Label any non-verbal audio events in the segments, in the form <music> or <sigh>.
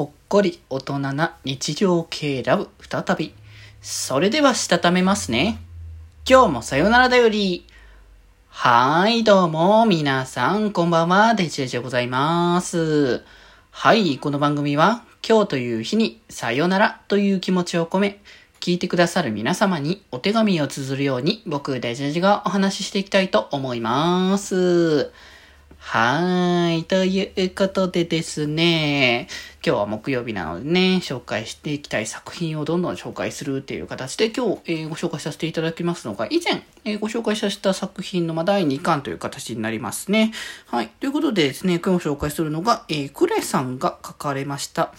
ほっこり大人な日常系ラブ再び。それではしたためますね。今日もさよならだより。はい、どうも、皆さん、こんばんは、デジェジでございます。はい、この番組は、今日という日に、さよならという気持ちを込め、聞いてくださる皆様にお手紙を綴るように、僕、デジェジがお話ししていきたいと思います。はーい。ということでですね、今日は木曜日なのでね、紹介していきたい作品をどんどん紹介するっていう形で今日、えーご紹介させていただきますのが、以前、えーご紹介させた作品の、ま、第2巻という形になりますね。はい。ということでですね、今日紹介するのが、えークレさんが書かれました、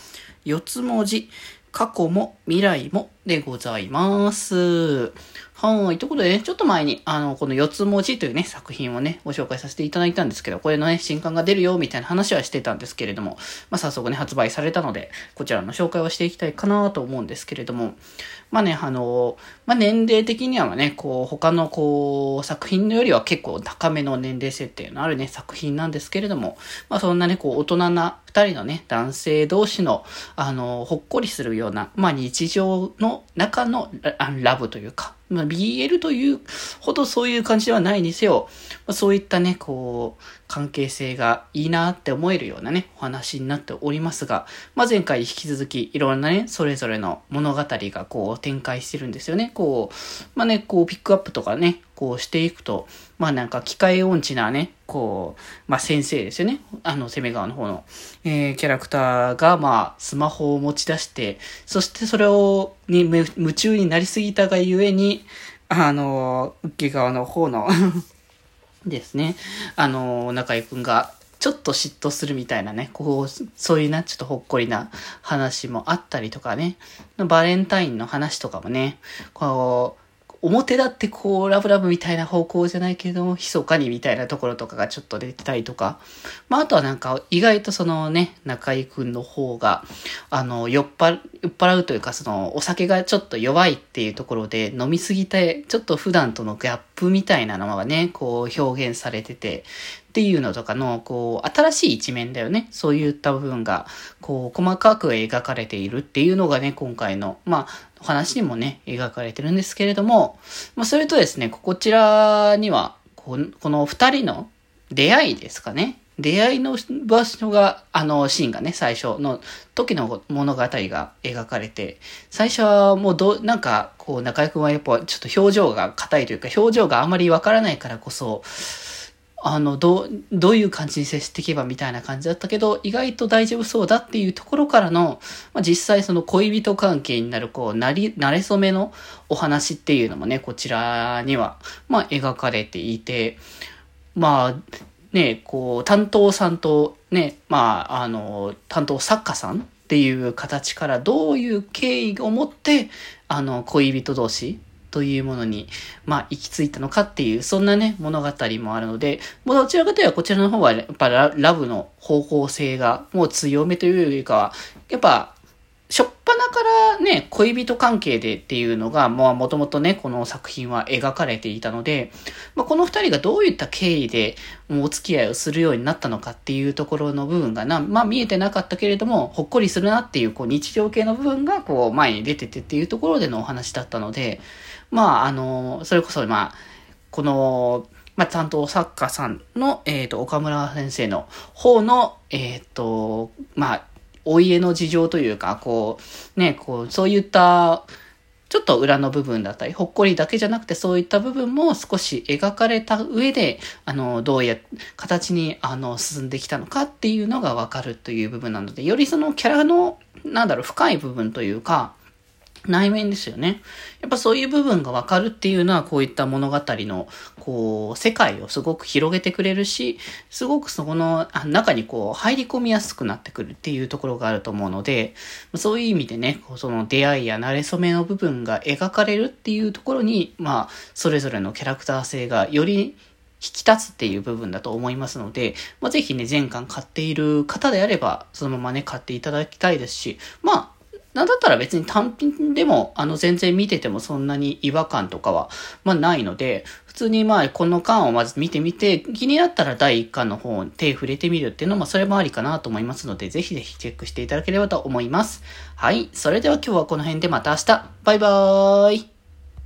四つ文字、過去も未来もでございます。はい。ということでね、ちょっと前に、あの、この四つ文字というね、作品をね、ご紹介させていただいたんですけど、これのね、新刊が出るよ、みたいな話はしてたんですけれども、まあ、早速ね、発売されたので、こちらの紹介をしていきたいかなと思うんですけれども、まあね、あの、まあ、年齢的にはね、こう、他のこう、作品のよりは結構高めの年齢設定のあるね、作品なんですけれども、まあ、そんなね、こう、大人な二人のね、男性同士の、あの、ほっこりするような、まあ、日常の中のラあラブというか、まあ、BL というほどそういう感じではないにせよ、まあ、そういったね、こう、関係性がいいなって思えるようなね、お話になっておりますが、まあ、前回引き続きいろんなね、それぞれの物語がこう展開してるんですよね。こう、まあね、こうピックアップとかね、こうしていくと、まあなんか機械音痴なね、こう、まあ先生ですよね。あの、攻め側の方の、えー、キャラクターが、まあ、スマホを持ち出して、そしてそれを、に夢中になりすぎたがゆえに、あの、受け側の方の <laughs> ですね。あの、中井くんが、ちょっと嫉妬するみたいなね、こう、そういうな、ちょっとほっこりな話もあったりとかね、バレンタインの話とかもね、こう、表だってこう、ラブラブみたいな方向じゃないけれども、密かにみたいなところとかがちょっと出てたりとか、まあ、あとはなんか、意外とそのね、中居くんの方が、あの、酔っ払う、酔っ払うというか、その、お酒がちょっと弱いっていうところで、飲みすぎて、ちょっと普段とのギャップみたいなのがね、こう、表現されてて、っていうのとかの、こう、新しい一面だよね。そういった部分が、こう、細かく描かれているっていうのがね、今回の、まあ、お話にもね、描かれてるんですけれども、まあ、それとですね、こちらには、この二人の出会いですかね。出会いの場所が、あの、シーンがね、最初の時の物語が描かれて、最初はもうど、なんか、こう、中井くんはやっぱちょっと表情が硬いというか、表情があまりわからないからこそ、あの、どう、どういう感じに接していけばみたいな感じだったけど、意外と大丈夫そうだっていうところからの、まあ、実際その恋人関係になる、こう、なり、慣れ初めのお話っていうのもね、こちらには、まあ、描かれていて、まあ、ね、こう、担当さんと、ね、まあ、あの、担当作家さんっていう形からどういう経緯を持って、あの、恋人同士というものに、まあ、行き着いたのかっていう、そんなね、物語もあるので、もうどちらかというとこちらの方は、やっぱララブの方向性がもう強めというよりかは、やっぱ、しょっぱなからね、恋人関係でっていうのが、まあもともとね、この作品は描かれていたので、まあ、この二人がどういった経緯でお付き合いをするようになったのかっていうところの部分がな、まあ見えてなかったけれども、ほっこりするなっていうこう日常系の部分がこう前に出ててっていうところでのお話だったので、まああの、それこそまあ、この、まあ、担当作家さんの、えっ、と、岡村先生の方の、えっ、と、まあ、お家の事情というか、こう、ね、こう、そういった、ちょっと裏の部分だったり、ほっこりだけじゃなくてそういった部分も少し描かれた上で、あの、どうや、形に、あの、進んできたのかっていうのがわかるという部分なので、よりそのキャラの、なんだろう、深い部分というか、内面ですよね。やっぱそういう部分がわかるっていうのは、こういった物語の、こう、世界をすごく広げてくれるし、すごくそこの中にこう、入り込みやすくなってくるっていうところがあると思うので、そういう意味でね、その出会いや馴れ初めの部分が描かれるっていうところに、まあ、それぞれのキャラクター性がより引き立つっていう部分だと思いますので、まあ、ぜひね、前巻買っている方であれば、そのままね、買っていただきたいですし、まあ、なんだったら別に単品でも、あの、全然見ててもそんなに違和感とかは、まあないので、普通にまあ、この巻をまず見てみて、気になったら第1巻の方に手触れてみるっていうのも、それもありかなと思いますので、ぜひぜひチェックしていただければと思います。はい。それでは今日はこの辺でまた明日。バイバーイ。